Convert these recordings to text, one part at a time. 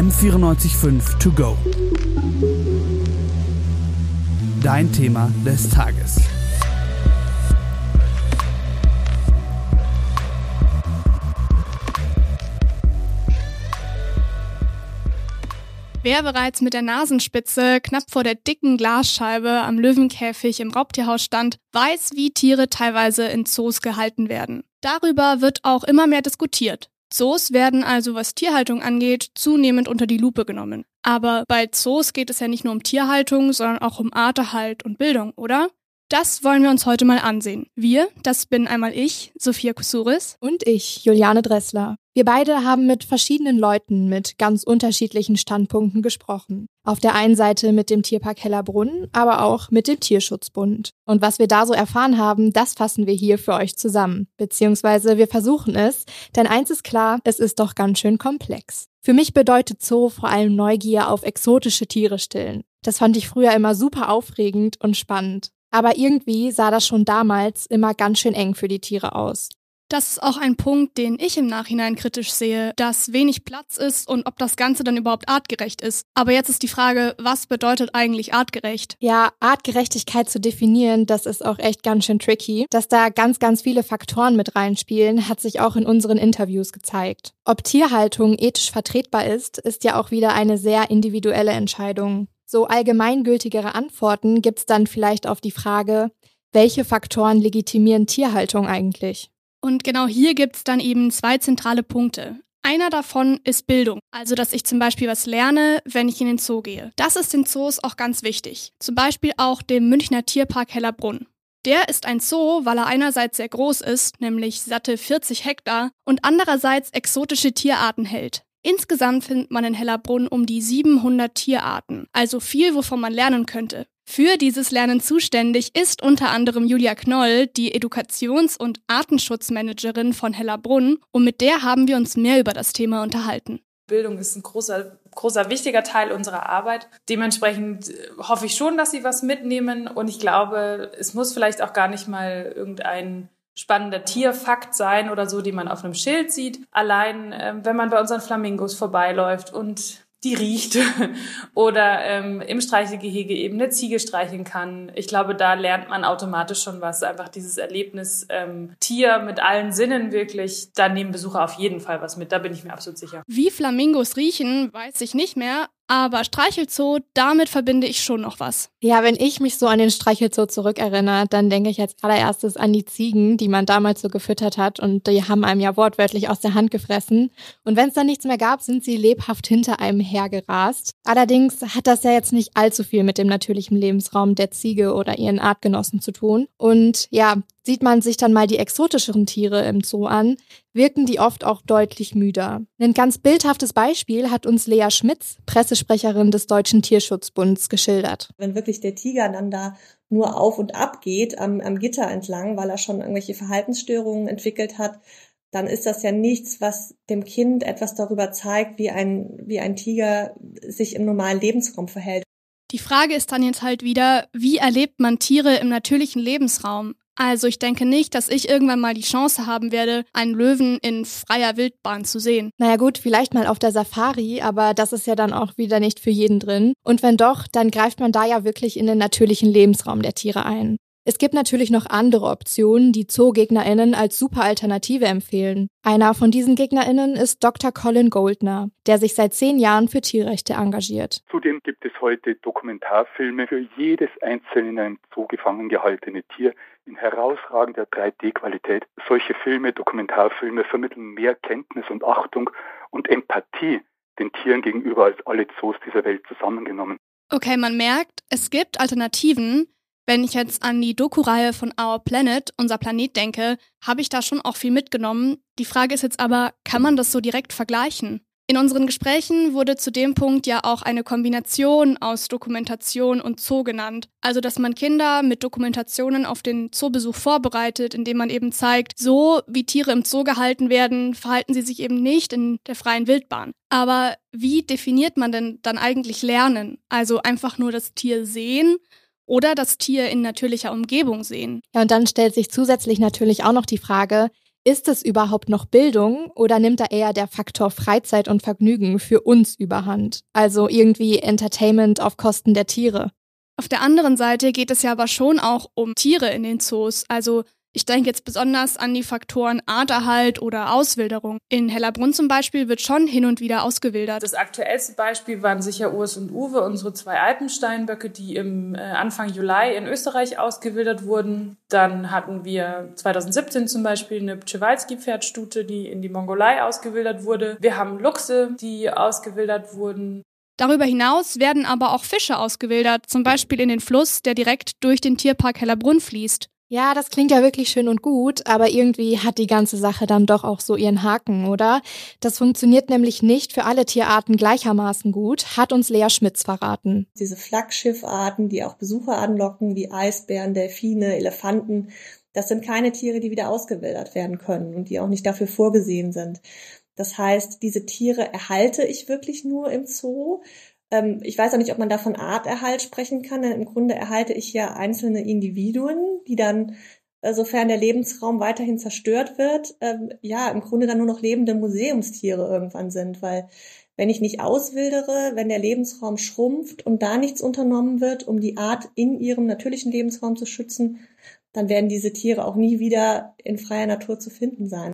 M945 To Go. Dein Thema des Tages. Wer bereits mit der Nasenspitze knapp vor der dicken Glasscheibe am Löwenkäfig im Raubtierhaus stand, weiß, wie Tiere teilweise in Zoos gehalten werden. Darüber wird auch immer mehr diskutiert. Zoos werden also, was Tierhaltung angeht, zunehmend unter die Lupe genommen. Aber bei Zoos geht es ja nicht nur um Tierhaltung, sondern auch um Arterhalt und Bildung, oder? Das wollen wir uns heute mal ansehen. Wir, das bin einmal ich, Sophia Kusuris. Und ich, Juliane Dressler. Wir beide haben mit verschiedenen Leuten mit ganz unterschiedlichen Standpunkten gesprochen. Auf der einen Seite mit dem Tierpark Hellerbrunn, aber auch mit dem Tierschutzbund. Und was wir da so erfahren haben, das fassen wir hier für euch zusammen. Beziehungsweise wir versuchen es, denn eins ist klar, es ist doch ganz schön komplex. Für mich bedeutet Zoo vor allem Neugier auf exotische Tiere stillen. Das fand ich früher immer super aufregend und spannend. Aber irgendwie sah das schon damals immer ganz schön eng für die Tiere aus. Das ist auch ein Punkt, den ich im Nachhinein kritisch sehe, dass wenig Platz ist und ob das Ganze dann überhaupt artgerecht ist. Aber jetzt ist die Frage, was bedeutet eigentlich artgerecht? Ja, Artgerechtigkeit zu definieren, das ist auch echt ganz schön tricky. Dass da ganz, ganz viele Faktoren mit reinspielen, hat sich auch in unseren Interviews gezeigt. Ob Tierhaltung ethisch vertretbar ist, ist ja auch wieder eine sehr individuelle Entscheidung. So allgemeingültigere Antworten gibt's dann vielleicht auf die Frage, welche Faktoren legitimieren Tierhaltung eigentlich? Und genau hier gibt's dann eben zwei zentrale Punkte. Einer davon ist Bildung, also dass ich zum Beispiel was lerne, wenn ich in den Zoo gehe. Das ist den Zoos auch ganz wichtig. Zum Beispiel auch dem Münchner Tierpark Hellerbrunn. Der ist ein Zoo, weil er einerseits sehr groß ist, nämlich satte 40 Hektar, und andererseits exotische Tierarten hält. Insgesamt findet man in Hellerbrunn um die 700 Tierarten, also viel, wovon man lernen könnte. Für dieses Lernen zuständig ist unter anderem Julia Knoll, die Edukations- und Artenschutzmanagerin von Hellerbrunn, und mit der haben wir uns mehr über das Thema unterhalten. Bildung ist ein großer, großer, wichtiger Teil unserer Arbeit. Dementsprechend äh, hoffe ich schon, dass Sie was mitnehmen und ich glaube, es muss vielleicht auch gar nicht mal irgendein spannender Tierfakt sein oder so, die man auf einem Schild sieht. Allein, äh, wenn man bei unseren Flamingos vorbeiläuft und die riecht oder ähm, im Streichelgehege eben eine Ziege streicheln kann. Ich glaube, da lernt man automatisch schon was. Einfach dieses Erlebnis ähm, Tier mit allen Sinnen wirklich. Da nehmen Besucher auf jeden Fall was mit. Da bin ich mir absolut sicher. Wie Flamingos riechen, weiß ich nicht mehr. Aber Streichelzoo, damit verbinde ich schon noch was. Ja, wenn ich mich so an den Streichelzoo zurückerinnere, dann denke ich als allererstes an die Ziegen, die man damals so gefüttert hat und die haben einem ja wortwörtlich aus der Hand gefressen. Und wenn es dann nichts mehr gab, sind sie lebhaft hinter einem hergerast. Allerdings hat das ja jetzt nicht allzu viel mit dem natürlichen Lebensraum der Ziege oder ihren Artgenossen zu tun. Und ja, Sieht man sich dann mal die exotischeren Tiere im Zoo an, wirken die oft auch deutlich müder. Ein ganz bildhaftes Beispiel hat uns Lea Schmitz, Pressesprecherin des Deutschen Tierschutzbunds, geschildert. Wenn wirklich der Tiger dann da nur auf und ab geht am, am Gitter entlang, weil er schon irgendwelche Verhaltensstörungen entwickelt hat, dann ist das ja nichts, was dem Kind etwas darüber zeigt, wie ein, wie ein Tiger sich im normalen Lebensraum verhält. Die Frage ist dann jetzt halt wieder, wie erlebt man Tiere im natürlichen Lebensraum? Also ich denke nicht, dass ich irgendwann mal die Chance haben werde, einen Löwen in freier Wildbahn zu sehen. Naja gut, vielleicht mal auf der Safari, aber das ist ja dann auch wieder nicht für jeden drin. Und wenn doch, dann greift man da ja wirklich in den natürlichen Lebensraum der Tiere ein. Es gibt natürlich noch andere Optionen, die ZoogegnerInnen als super Alternative empfehlen. Einer von diesen GegnerInnen ist Dr. Colin Goldner, der sich seit zehn Jahren für Tierrechte engagiert. Zudem gibt es heute Dokumentarfilme für jedes einzelne in einem Zoo gefangen gehaltene Tier in herausragender 3D-Qualität. Solche Filme, Dokumentarfilme vermitteln mehr Kenntnis und Achtung und Empathie den Tieren gegenüber als alle Zoos dieser Welt zusammengenommen. Okay, man merkt, es gibt Alternativen, wenn ich jetzt an die Doku-Reihe von Our Planet, unser Planet denke, habe ich da schon auch viel mitgenommen. Die Frage ist jetzt aber, kann man das so direkt vergleichen? In unseren Gesprächen wurde zu dem Punkt ja auch eine Kombination aus Dokumentation und Zoo genannt. Also, dass man Kinder mit Dokumentationen auf den Zoobesuch vorbereitet, indem man eben zeigt, so wie Tiere im Zoo gehalten werden, verhalten sie sich eben nicht in der freien Wildbahn. Aber wie definiert man denn dann eigentlich Lernen? Also einfach nur das Tier sehen oder das Tier in natürlicher Umgebung sehen. Ja, und dann stellt sich zusätzlich natürlich auch noch die Frage, Ist es überhaupt noch Bildung oder nimmt da eher der Faktor Freizeit und Vergnügen für uns überhand? Also irgendwie Entertainment auf Kosten der Tiere? Auf der anderen Seite geht es ja aber schon auch um Tiere in den Zoos, also ich denke jetzt besonders an die Faktoren Arterhalt oder Auswilderung. In Hellerbrunn zum Beispiel wird schon hin und wieder ausgewildert. Das aktuellste Beispiel waren sicher Urs und Uwe, unsere zwei Alpensteinböcke, die im äh, Anfang Juli in Österreich ausgewildert wurden. Dann hatten wir 2017 zum Beispiel eine Przewalski-Pferdstute, die in die Mongolei ausgewildert wurde. Wir haben Luchse, die ausgewildert wurden. Darüber hinaus werden aber auch Fische ausgewildert, zum Beispiel in den Fluss, der direkt durch den Tierpark Hellerbrunn fließt. Ja, das klingt ja wirklich schön und gut, aber irgendwie hat die ganze Sache dann doch auch so ihren Haken, oder? Das funktioniert nämlich nicht für alle Tierarten gleichermaßen gut, hat uns Lea Schmitz verraten. Diese Flaggschiffarten, die auch Besucher anlocken, wie Eisbären, Delfine, Elefanten, das sind keine Tiere, die wieder ausgewildert werden können und die auch nicht dafür vorgesehen sind. Das heißt, diese Tiere erhalte ich wirklich nur im Zoo ähm, ich weiß auch nicht, ob man da von Arterhalt sprechen kann, denn im Grunde erhalte ich ja einzelne Individuen, die dann, äh, sofern der Lebensraum weiterhin zerstört wird, ähm, ja, im Grunde dann nur noch lebende Museumstiere irgendwann sind, weil wenn ich nicht auswildere, wenn der Lebensraum schrumpft und da nichts unternommen wird, um die Art in ihrem natürlichen Lebensraum zu schützen, dann werden diese Tiere auch nie wieder in freier Natur zu finden sein.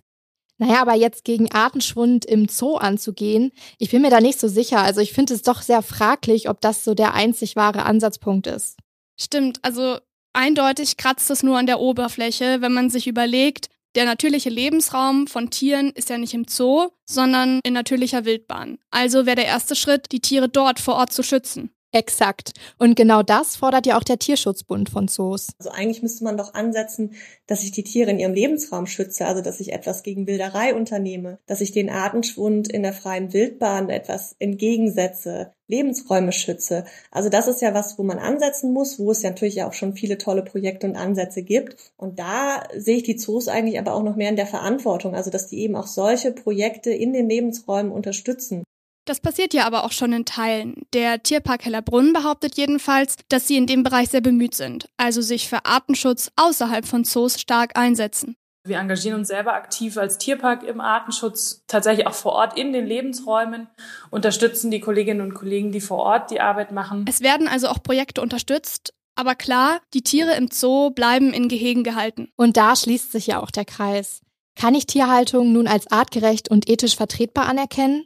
Naja, aber jetzt gegen Artenschwund im Zoo anzugehen, ich bin mir da nicht so sicher. Also ich finde es doch sehr fraglich, ob das so der einzig wahre Ansatzpunkt ist. Stimmt, also eindeutig kratzt es nur an der Oberfläche, wenn man sich überlegt, der natürliche Lebensraum von Tieren ist ja nicht im Zoo, sondern in natürlicher Wildbahn. Also wäre der erste Schritt, die Tiere dort vor Ort zu schützen. Exakt. Und genau das fordert ja auch der Tierschutzbund von Zoos. Also eigentlich müsste man doch ansetzen, dass ich die Tiere in ihrem Lebensraum schütze, also dass ich etwas gegen Wilderei unternehme, dass ich den Artenschwund in der freien Wildbahn etwas entgegensetze, Lebensräume schütze. Also das ist ja was, wo man ansetzen muss, wo es ja natürlich auch schon viele tolle Projekte und Ansätze gibt. Und da sehe ich die Zoos eigentlich aber auch noch mehr in der Verantwortung, also dass die eben auch solche Projekte in den Lebensräumen unterstützen. Das passiert ja aber auch schon in Teilen. Der Tierpark Hellerbrunn behauptet jedenfalls, dass sie in dem Bereich sehr bemüht sind, also sich für Artenschutz außerhalb von Zoos stark einsetzen. Wir engagieren uns selber aktiv als Tierpark im Artenschutz, tatsächlich auch vor Ort in den Lebensräumen, unterstützen die Kolleginnen und Kollegen, die vor Ort die Arbeit machen. Es werden also auch Projekte unterstützt, aber klar, die Tiere im Zoo bleiben in Gehegen gehalten. Und da schließt sich ja auch der Kreis. Kann ich Tierhaltung nun als artgerecht und ethisch vertretbar anerkennen?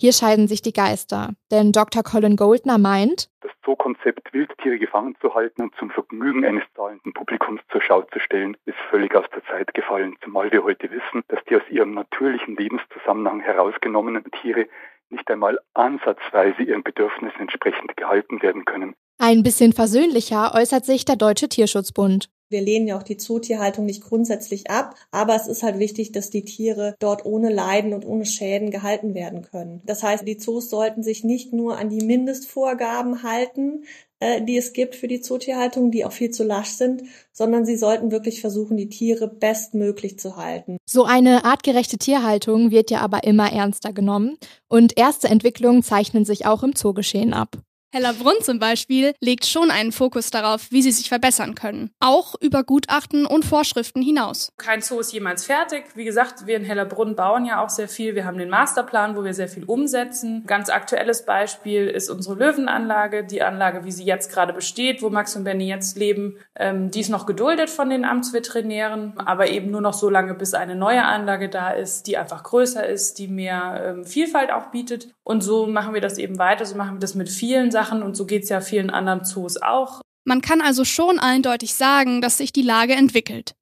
Hier scheiden sich die Geister, denn Dr. Colin Goldner meint, das Zoo-Konzept, Wildtiere gefangen zu halten und zum Vergnügen eines zahlenden Publikums zur Schau zu stellen, ist völlig aus der Zeit gefallen, zumal wir heute wissen, dass die aus ihrem natürlichen Lebenszusammenhang herausgenommenen Tiere nicht einmal ansatzweise ihren Bedürfnissen entsprechend gehalten werden können. Ein bisschen versöhnlicher äußert sich der Deutsche Tierschutzbund. Wir lehnen ja auch die Zootierhaltung nicht grundsätzlich ab, aber es ist halt wichtig, dass die Tiere dort ohne Leiden und ohne Schäden gehalten werden können. Das heißt, die Zoos sollten sich nicht nur an die Mindestvorgaben halten, äh, die es gibt für die Zootierhaltung, die auch viel zu lasch sind, sondern sie sollten wirklich versuchen, die Tiere bestmöglich zu halten. So eine artgerechte Tierhaltung wird ja aber immer ernster genommen und erste Entwicklungen zeichnen sich auch im Zoogeschehen ab. Hellerbrunn zum Beispiel legt schon einen Fokus darauf, wie sie sich verbessern können. Auch über Gutachten und Vorschriften hinaus. Kein Zoo ist jemals fertig. Wie gesagt, wir in Hellerbrunn bauen ja auch sehr viel. Wir haben den Masterplan, wo wir sehr viel umsetzen. Ganz aktuelles Beispiel ist unsere Löwenanlage. Die Anlage, wie sie jetzt gerade besteht, wo Max und Benny jetzt leben, ähm, die ist noch geduldet von den Amtsveterinären, aber eben nur noch so lange, bis eine neue Anlage da ist, die einfach größer ist, die mehr ähm, Vielfalt auch bietet. Und so machen wir das eben weiter. So machen wir das mit vielen Sachen und so geht es ja vielen anderen Zoos auch. Man kann also schon eindeutig sagen, dass sich die Lage entwickelt.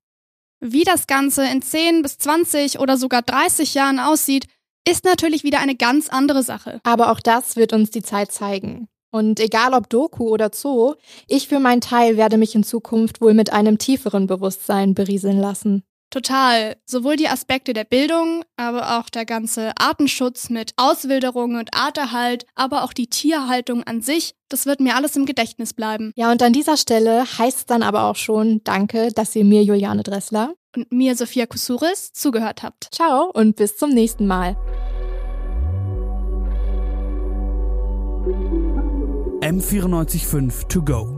Wie das Ganze in 10 bis 20 oder sogar 30 Jahren aussieht, ist natürlich wieder eine ganz andere Sache. Aber auch das wird uns die Zeit zeigen. Und egal ob Doku oder Zoo, ich für meinen Teil werde mich in Zukunft wohl mit einem tieferen Bewusstsein berieseln lassen. Total. Sowohl die Aspekte der Bildung, aber auch der ganze Artenschutz mit Auswilderung und Arterhalt, aber auch die Tierhaltung an sich, das wird mir alles im Gedächtnis bleiben. Ja, und an dieser Stelle heißt es dann aber auch schon Danke, dass ihr mir Juliane Dressler und mir Sophia Kusuris zugehört habt. Ciao und bis zum nächsten Mal. M945 to go.